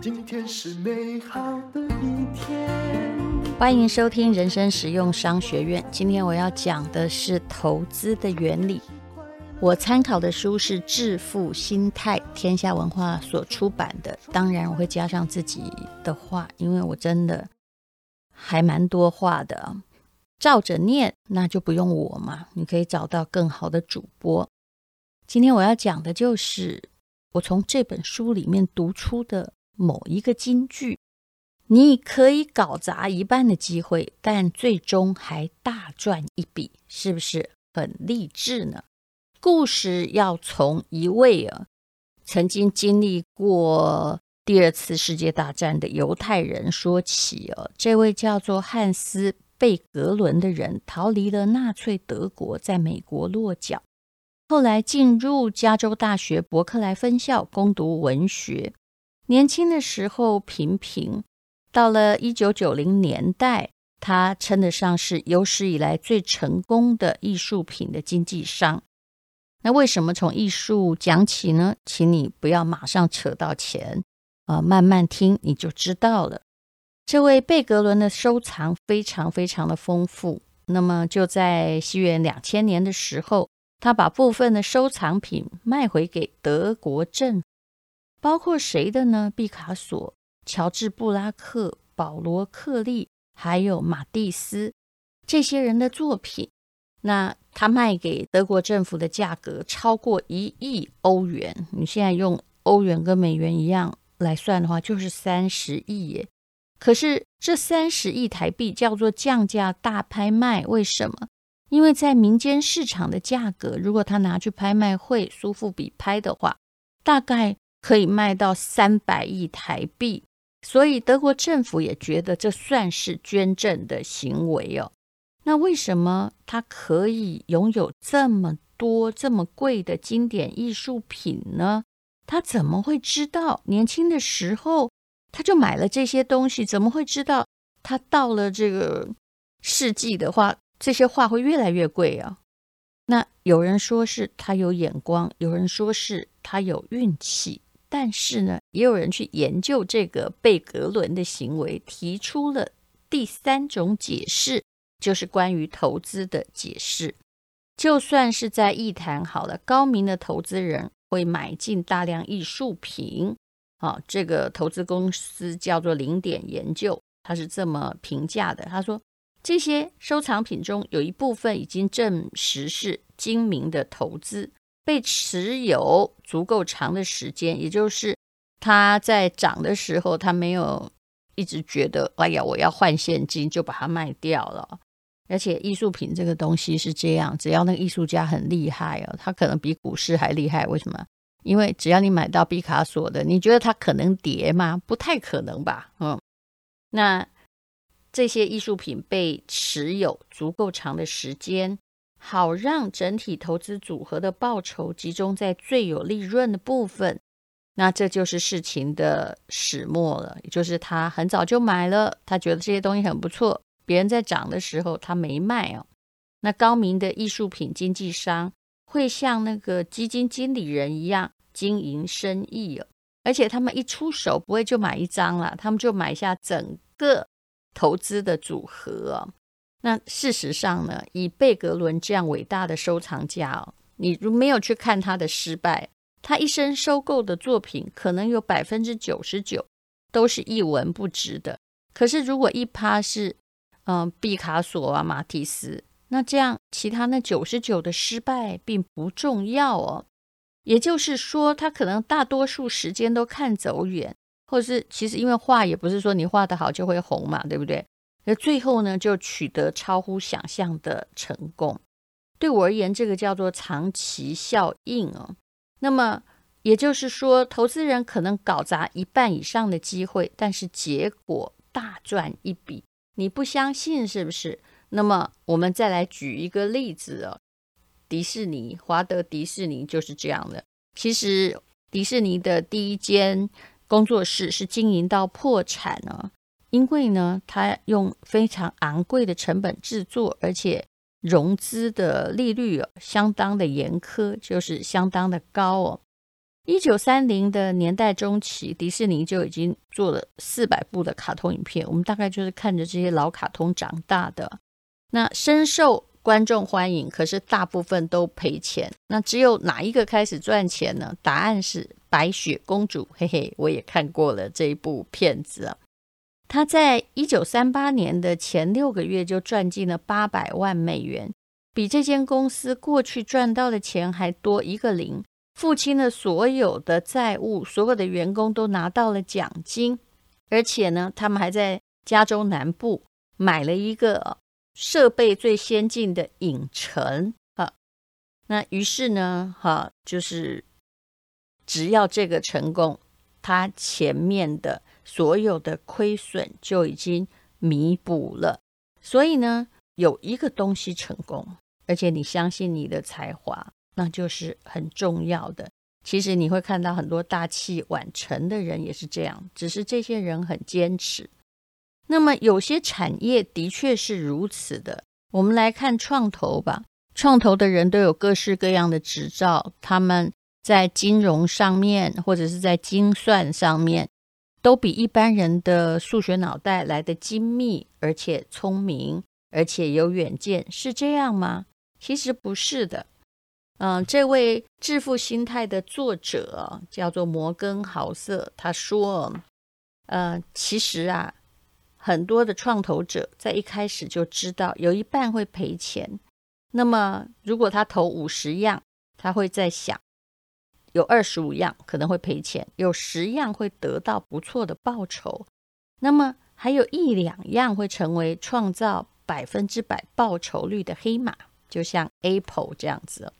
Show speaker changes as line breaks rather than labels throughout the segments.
今天是美好的一天。
欢迎收听人生实用商学院。今天我要讲的是投资的原理。我参考的书是《致富心态》，天下文化所出版的。当然，我会加上自己的话，因为我真的还蛮多话的。照着念，那就不用我嘛，你可以找到更好的主播。今天我要讲的就是我从这本书里面读出的某一个金句。你可以搞砸一半的机会，但最终还大赚一笔，是不是很励志呢？故事要从一位啊，曾经经历过第二次世界大战的犹太人说起哦。这位叫做汉斯·贝格伦的人，逃离了纳粹德国，在美国落脚，后来进入加州大学伯克莱分校攻读文学。年轻的时候平平。到了一九九零年代，他称得上是有史以来最成功的艺术品的经纪商。那为什么从艺术讲起呢？请你不要马上扯到钱啊，慢慢听你就知道了。这位贝格伦的收藏非常非常的丰富。那么就在西元两千年的时候，他把部分的收藏品卖回给德国政府，包括谁的呢？毕卡索。乔治·布拉克、保罗·克利，还有马蒂斯这些人的作品，那他卖给德国政府的价格超过一亿欧元。你现在用欧元跟美元一样来算的话，就是三十亿耶。可是这三十亿台币叫做降价大拍卖，为什么？因为在民间市场的价格，如果他拿去拍卖会苏富比拍的话，大概可以卖到三百亿台币。所以德国政府也觉得这算是捐赠的行为哦。那为什么他可以拥有这么多这么贵的经典艺术品呢？他怎么会知道年轻的时候他就买了这些东西？怎么会知道他到了这个世纪的话，这些画会越来越贵啊？那有人说是他有眼光，有人说是他有运气。但是呢，也有人去研究这个贝格伦的行为，提出了第三种解释，就是关于投资的解释。就算是在艺坛好了，高明的投资人会买进大量艺术品。啊，这个投资公司叫做零点研究，他是这么评价的：他说，这些收藏品中有一部分已经证实是精明的投资。被持有足够长的时间，也就是他在涨的时候，他没有一直觉得，哎呀，我要换现金就把它卖掉了。而且艺术品这个东西是这样，只要那个艺术家很厉害哦，他可能比股市还厉害。为什么？因为只要你买到毕卡索的，你觉得它可能跌吗？不太可能吧。嗯，那这些艺术品被持有足够长的时间。好让整体投资组合的报酬集中在最有利润的部分，那这就是事情的始末了。也就是他很早就买了，他觉得这些东西很不错，别人在涨的时候他没卖哦。那高明的艺术品经纪商会像那个基金经理人一样经营生意哦，而且他们一出手不会就买一张了，他们就买下整个投资的组合。那事实上呢，以贝格伦这样伟大的收藏家哦，你如没有去看他的失败，他一生收购的作品可能有百分之九十九都是一文不值的。可是如果一趴是嗯毕卡索啊、马蒂斯，那这样其他那九十九的失败并不重要哦。也就是说，他可能大多数时间都看走远，或是其实因为画也不是说你画得好就会红嘛，对不对？而最后呢，就取得超乎想象的成功。对我而言，这个叫做长期效应哦。那么也就是说，投资人可能搞砸一半以上的机会，但是结果大赚一笔。你不相信是不是？那么我们再来举一个例子哦。迪士尼，华德迪士尼就是这样的。其实迪士尼的第一间工作室是经营到破产呢。因为呢，他用非常昂贵的成本制作，而且融资的利率，相当的严苛，就是相当的高哦。一九三零的年代中期，迪士尼就已经做了四百部的卡通影片，我们大概就是看着这些老卡通长大的，那深受观众欢迎，可是大部分都赔钱。那只有哪一个开始赚钱呢？答案是白雪公主，嘿嘿，我也看过了这一部片子啊。他在一九三八年的前六个月就赚进了八百万美元，比这间公司过去赚到的钱还多一个零。父亲的所有的债务，所有的员工都拿到了奖金，而且呢，他们还在加州南部买了一个设备最先进的影城啊。那于是呢，哈，就是只要这个成功，他前面的所有的亏损就已经弥补了。所以呢，有一个东西成功，而且你相信你的才华。那就是很重要的。其实你会看到很多大器晚成的人也是这样，只是这些人很坚持。那么有些产业的确是如此的。我们来看创投吧，创投的人都有各式各样的执照，他们在金融上面或者是在精算上面，都比一般人的数学脑袋来得精密，而且聪明，而且有远见，是这样吗？其实不是的。嗯，这位《致富心态》的作者叫做摩根豪瑟，他说：“呃，其实啊，很多的创投者在一开始就知道有一半会赔钱。那么，如果他投五十样，他会在想，有二十五样可能会赔钱，有十样会得到不错的报酬。那么，还有一两样会成为创造百分之百报酬率的黑马，就像 Apple 这样子。”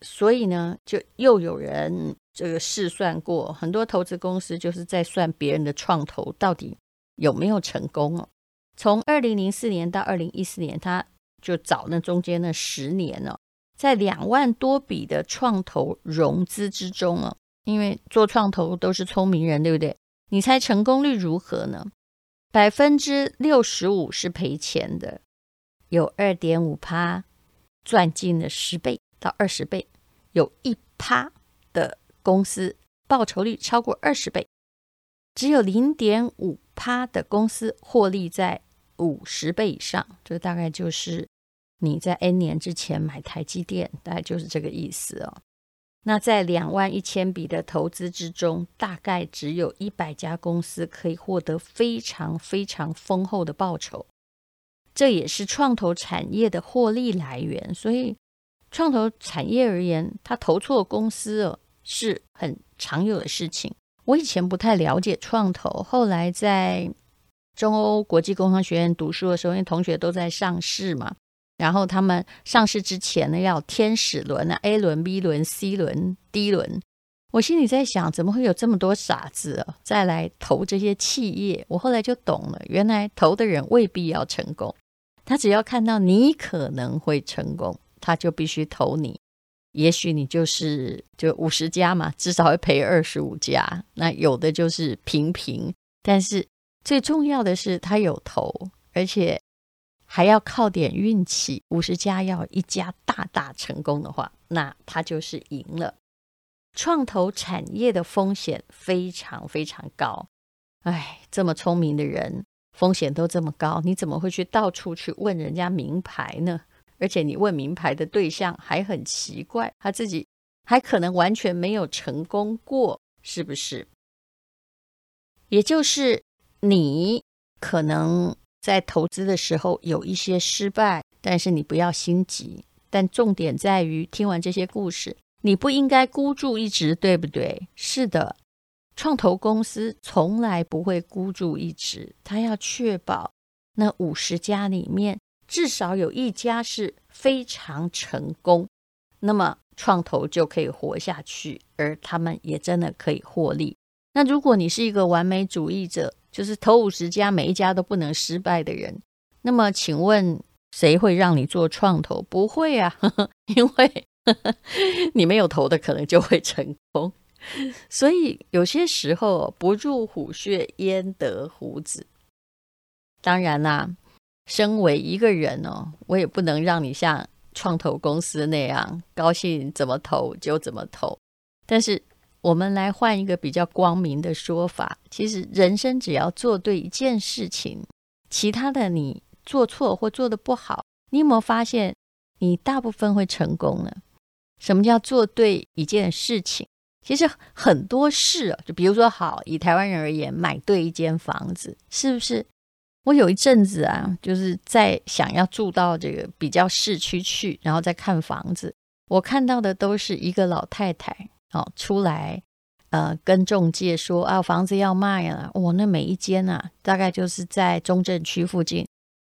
所以呢，就又有人这个试算过，很多投资公司就是在算别人的创投到底有没有成功哦。从二零零四年到二零一四年，他就找那中间那十年哦，在两万多笔的创投融资之中哦，因为做创投都是聪明人，对不对？你猜成功率如何呢？百分之六十五是赔钱的，有二点五趴赚进了十倍。到二十倍，有一趴的公司报酬率超过二十倍，只有零点五趴的公司获利在五十倍以上。这大概就是你在 N 年之前买台积电，大概就是这个意思哦。那在两万一千笔的投资之中，大概只有一百家公司可以获得非常非常丰厚的报酬，这也是创投产业的获利来源，所以。创投产业而言，他投错公司哦，是很常有的事情。我以前不太了解创投，后来在中欧国际工商学院读书的时候，因为同学都在上市嘛，然后他们上市之前呢，要天使轮啊，A 轮、B 轮、C 轮、D 轮。我心里在想，怎么会有这么多傻子啊，再来投这些企业？我后来就懂了，原来投的人未必要成功，他只要看到你可能会成功。他就必须投你，也许你就是就五十家嘛，至少会赔二十五家。那有的就是平平，但是最重要的是他有投，而且还要靠点运气。五十家要一家大大成功的话，那他就是赢了。创投产业的风险非常非常高，哎，这么聪明的人，风险都这么高，你怎么会去到处去问人家名牌呢？而且你问名牌的对象还很奇怪，他自己还可能完全没有成功过，是不是？也就是你可能在投资的时候有一些失败，但是你不要心急。但重点在于，听完这些故事，你不应该孤注一掷，对不对？是的，创投公司从来不会孤注一掷，他要确保那五十家里面。至少有一家是非常成功，那么创投就可以活下去，而他们也真的可以获利。那如果你是一个完美主义者，就是投五十家每一家都不能失败的人，那么请问谁会让你做创投？不会啊，呵呵，因为呵 呵你没有投的可能就会成功。所以有些时候不入虎穴焉得虎子。当然啦。身为一个人哦，我也不能让你像创投公司那样高兴怎么投就怎么投。但是我们来换一个比较光明的说法，其实人生只要做对一件事情，其他的你做错或做的不好，你有没有发现你大部分会成功呢？什么叫做对一件事情？其实很多事啊，就比如说，好，以台湾人而言，买对一间房子，是不是？我有一阵子啊，就是在想要住到这个比较市区去，然后再看房子。我看到的都是一个老太太哦，出来呃跟中介说啊，房子要卖了。我、那每一间啊，大概就是在中正区附近，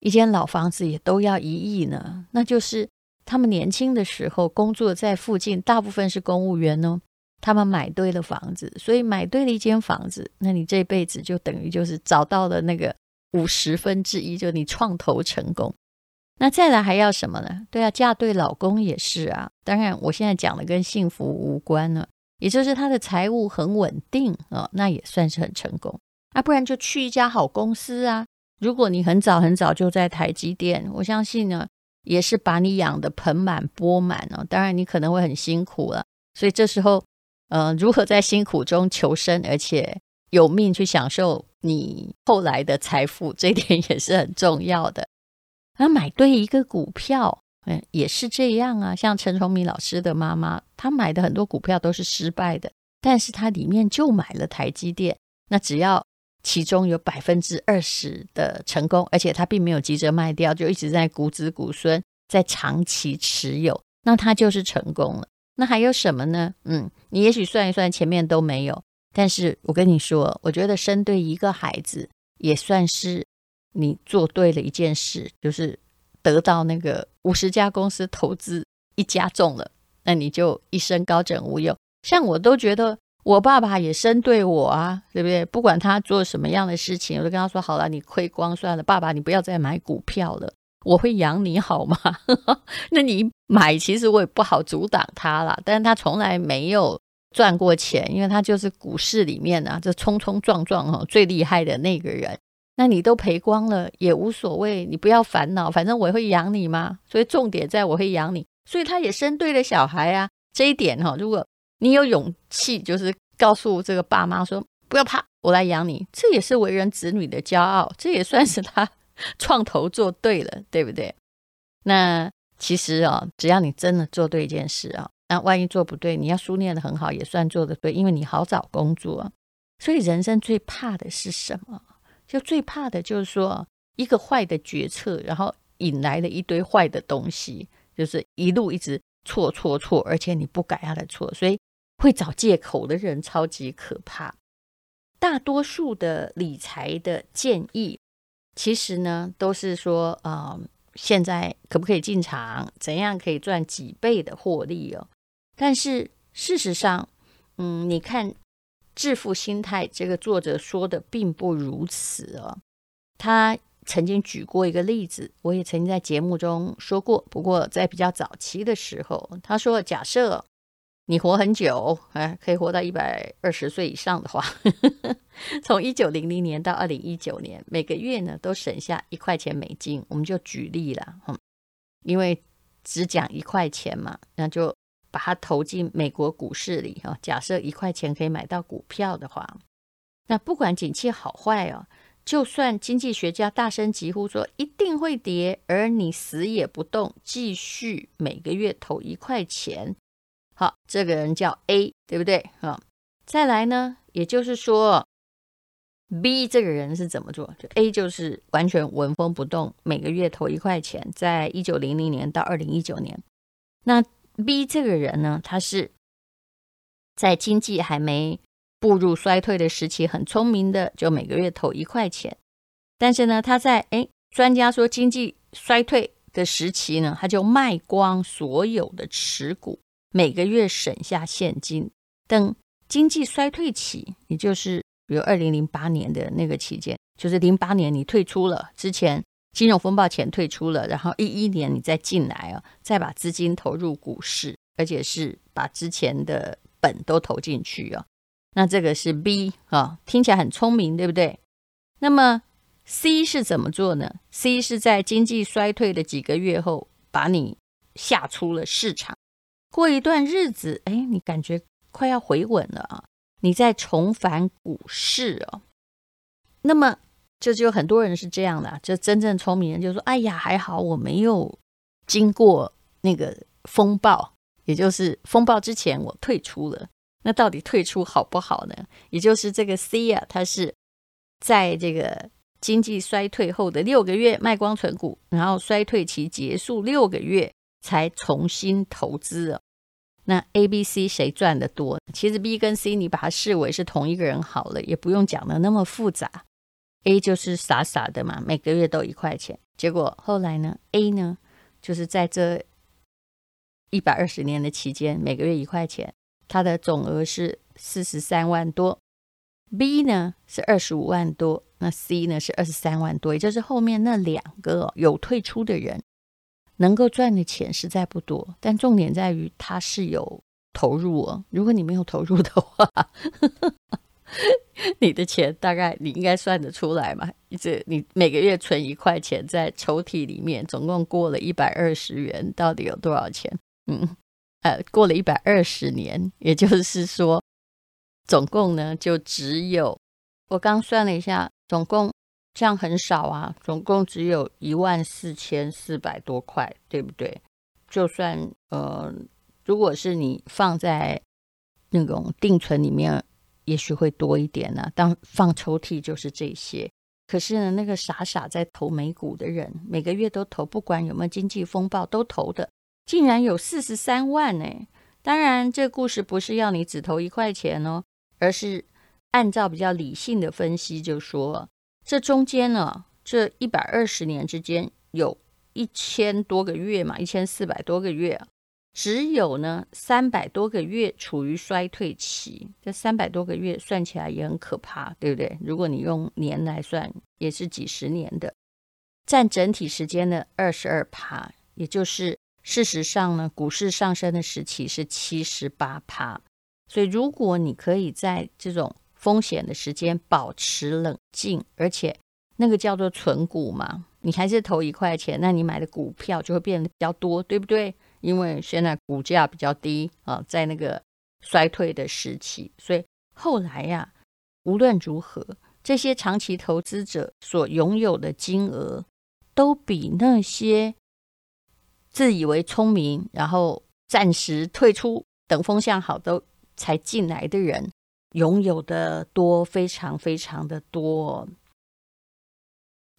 一间老房子也都要一亿呢。那就是他们年轻的时候工作在附近，大部分是公务员哦。他们买对了房子，所以买对了一间房子，那你这辈子就等于就是找到了那个。五十分之一，就你创投成功，那再来还要什么呢？对啊，嫁对老公也是啊。当然，我现在讲的跟幸福无关了，也就是他的财务很稳定啊，那也算是很成功。啊，不然就去一家好公司啊。如果你很早很早就在台积电，我相信呢，也是把你养得盆满钵满哦。当然，你可能会很辛苦了，所以这时候，呃，如何在辛苦中求生，而且有命去享受。你后来的财富，这点也是很重要的。那买对一个股票，嗯，也是这样啊。像陈崇明老师的妈妈，她买的很多股票都是失败的，但是她里面就买了台积电。那只要其中有百分之二十的成功，而且她并没有急着卖掉，就一直在股子股孙在长期持有，那她就是成功了。那还有什么呢？嗯，你也许算一算，前面都没有。但是我跟你说，我觉得生对一个孩子也算是你做对了一件事，就是得到那个五十家公司投资一家中了，那你就一生高枕无忧。像我都觉得我爸爸也生对我啊，对不对？不管他做什么样的事情，我都跟他说：好了，你亏光算了，爸爸你不要再买股票了，我会养你好吗？那你买，其实我也不好阻挡他了，但是他从来没有。赚过钱，因为他就是股市里面啊，这冲冲撞撞哈最厉害的那个人。那你都赔光了也无所谓，你不要烦恼，反正我会养你嘛。所以重点在我会养你，所以他也生对了小孩啊。这一点哈，如果你有勇气，就是告诉这个爸妈说不要怕，我来养你，这也是为人子女的骄傲，这也算是他创投做对了，对不对？那其实啊，只要你真的做对一件事啊。那万一做不对，你要书念得很好，也算做得对，因为你好找工作。所以人生最怕的是什么？就最怕的就是说一个坏的决策，然后引来了一堆坏的东西，就是一路一直错错错，而且你不改他的错，所以会找借口的人超级可怕。大多数的理财的建议，其实呢都是说，啊、现在可不可以进场？怎样可以赚几倍的获利哦？但是事实上，嗯，你看《致富心态》这个作者说的并不如此哦。他曾经举过一个例子，我也曾经在节目中说过。不过在比较早期的时候，他说：“假设你活很久，哎，可以活到一百二十岁以上的话，呵 呵从一九零零年到二零一九年，每个月呢都省下一块钱美金。我们就举例了，嗯，因为只讲一块钱嘛，那就。”把它投进美国股市里哈，假设一块钱可以买到股票的话，那不管景气好坏哦，就算经济学家大声疾呼说一定会跌，而你死也不动，继续每个月投一块钱，好，这个人叫 A，对不对？哈，再来呢，也就是说，B 这个人是怎么做？就 A 就是完全纹风不动，每个月投一块钱，在一九零零年到二零一九年，那。B 这个人呢，他是在经济还没步入衰退的时期，很聪明的，就每个月投一块钱。但是呢，他在诶，专家说经济衰退的时期呢，他就卖光所有的持股，每个月省下现金。等经济衰退期，也就是比如二零零八年的那个期间，就是零八年你退出了之前。金融风暴前退出了，然后一一年你再进来啊，再把资金投入股市，而且是把之前的本都投进去啊。那这个是 B 啊，听起来很聪明，对不对？那么 C 是怎么做呢？C 是在经济衰退的几个月后，把你吓出了市场。过一段日子，哎，你感觉快要回稳了啊，你再重返股市哦。那么，这就很多人是这样的，就真正聪明人就说：“哎呀，还好我没有经过那个风暴，也就是风暴之前我退出了。那到底退出好不好呢？也就是这个 C 啊，它是在这个。”经济衰退后的六个月卖光存股，然后衰退期结束六个月才重新投资哦。那 A、B、C 谁赚得多？其实 B 跟 C 你把它视为是同一个人好了，也不用讲得那么复杂。A 就是傻傻的嘛，每个月都一块钱。结果后来呢，A 呢就是在这一百二十年的期间，每个月一块钱，它的总额是四十三万多。B 呢是二十五万多。那 C 呢是二十三万多，也就是后面那两个有退出的人能够赚的钱实在不多，但重点在于他是有投入哦。如果你没有投入的话，你的钱大概你应该算得出来嘛？这你每个月存一块钱在抽屉里面，总共过了一百二十元，到底有多少钱？嗯，呃，过了一百二十年，也就是说，总共呢就只有我刚算了一下。总共这样很少啊，总共只有一万四千四百多块，对不对？就算呃，如果是你放在那种定存里面，也许会多一点呢、啊。当放抽屉就是这些。可是呢，那个傻傻在投美股的人，每个月都投，不管有没有经济风暴都投的，竟然有四十三万呢。当然，这故事不是要你只投一块钱哦，而是。按照比较理性的分析，就说这中间呢，这一百二十年之间有一千多个月嘛，一千四百多个月，只有呢三百多个月处于衰退期。这三百多个月算起来也很可怕，对不对？如果你用年来算，也是几十年的，占整体时间的二十二趴，也就是事实上呢，股市上升的时期是七十八趴。所以如果你可以在这种风险的时间保持冷静，而且那个叫做存股嘛，你还是投一块钱，那你买的股票就会变得比较多，对不对？因为现在股价比较低啊，在那个衰退的时期，所以后来呀，无论如何，这些长期投资者所拥有的金额，都比那些自以为聪明，然后暂时退出，等风向好都才进来的人。拥有的多，非常非常的多，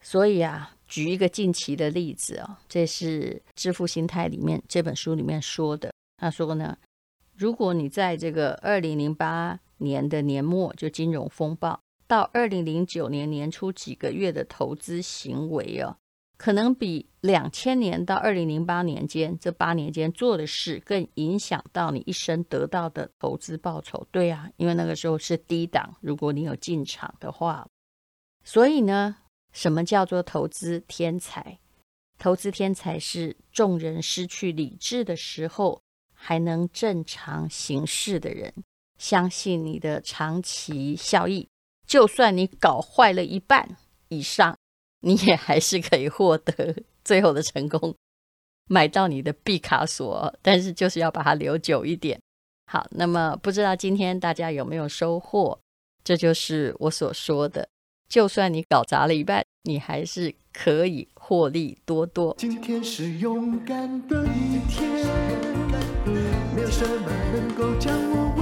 所以啊，举一个近期的例子啊，这是《致富心态》里面这本书里面说的。他说呢，如果你在这个二零零八年的年末就金融风暴，到二零零九年年初几个月的投资行为啊。可能比两千年到二零零八年间这八年间做的事更影响到你一生得到的投资报酬。对啊，因为那个时候是低档，如果你有进场的话。所以呢，什么叫做投资天才？投资天才是众人失去理智的时候还能正常行事的人，相信你的长期效益，就算你搞坏了一半以上。你也还是可以获得最后的成功，买到你的毕卡索，但是就是要把它留久一点。好，那么不知道今天大家有没有收获？这就是我所说的，就算你搞砸了一半，你还是可以获利多多。
今天是勇敢的一天，没有什么能够将我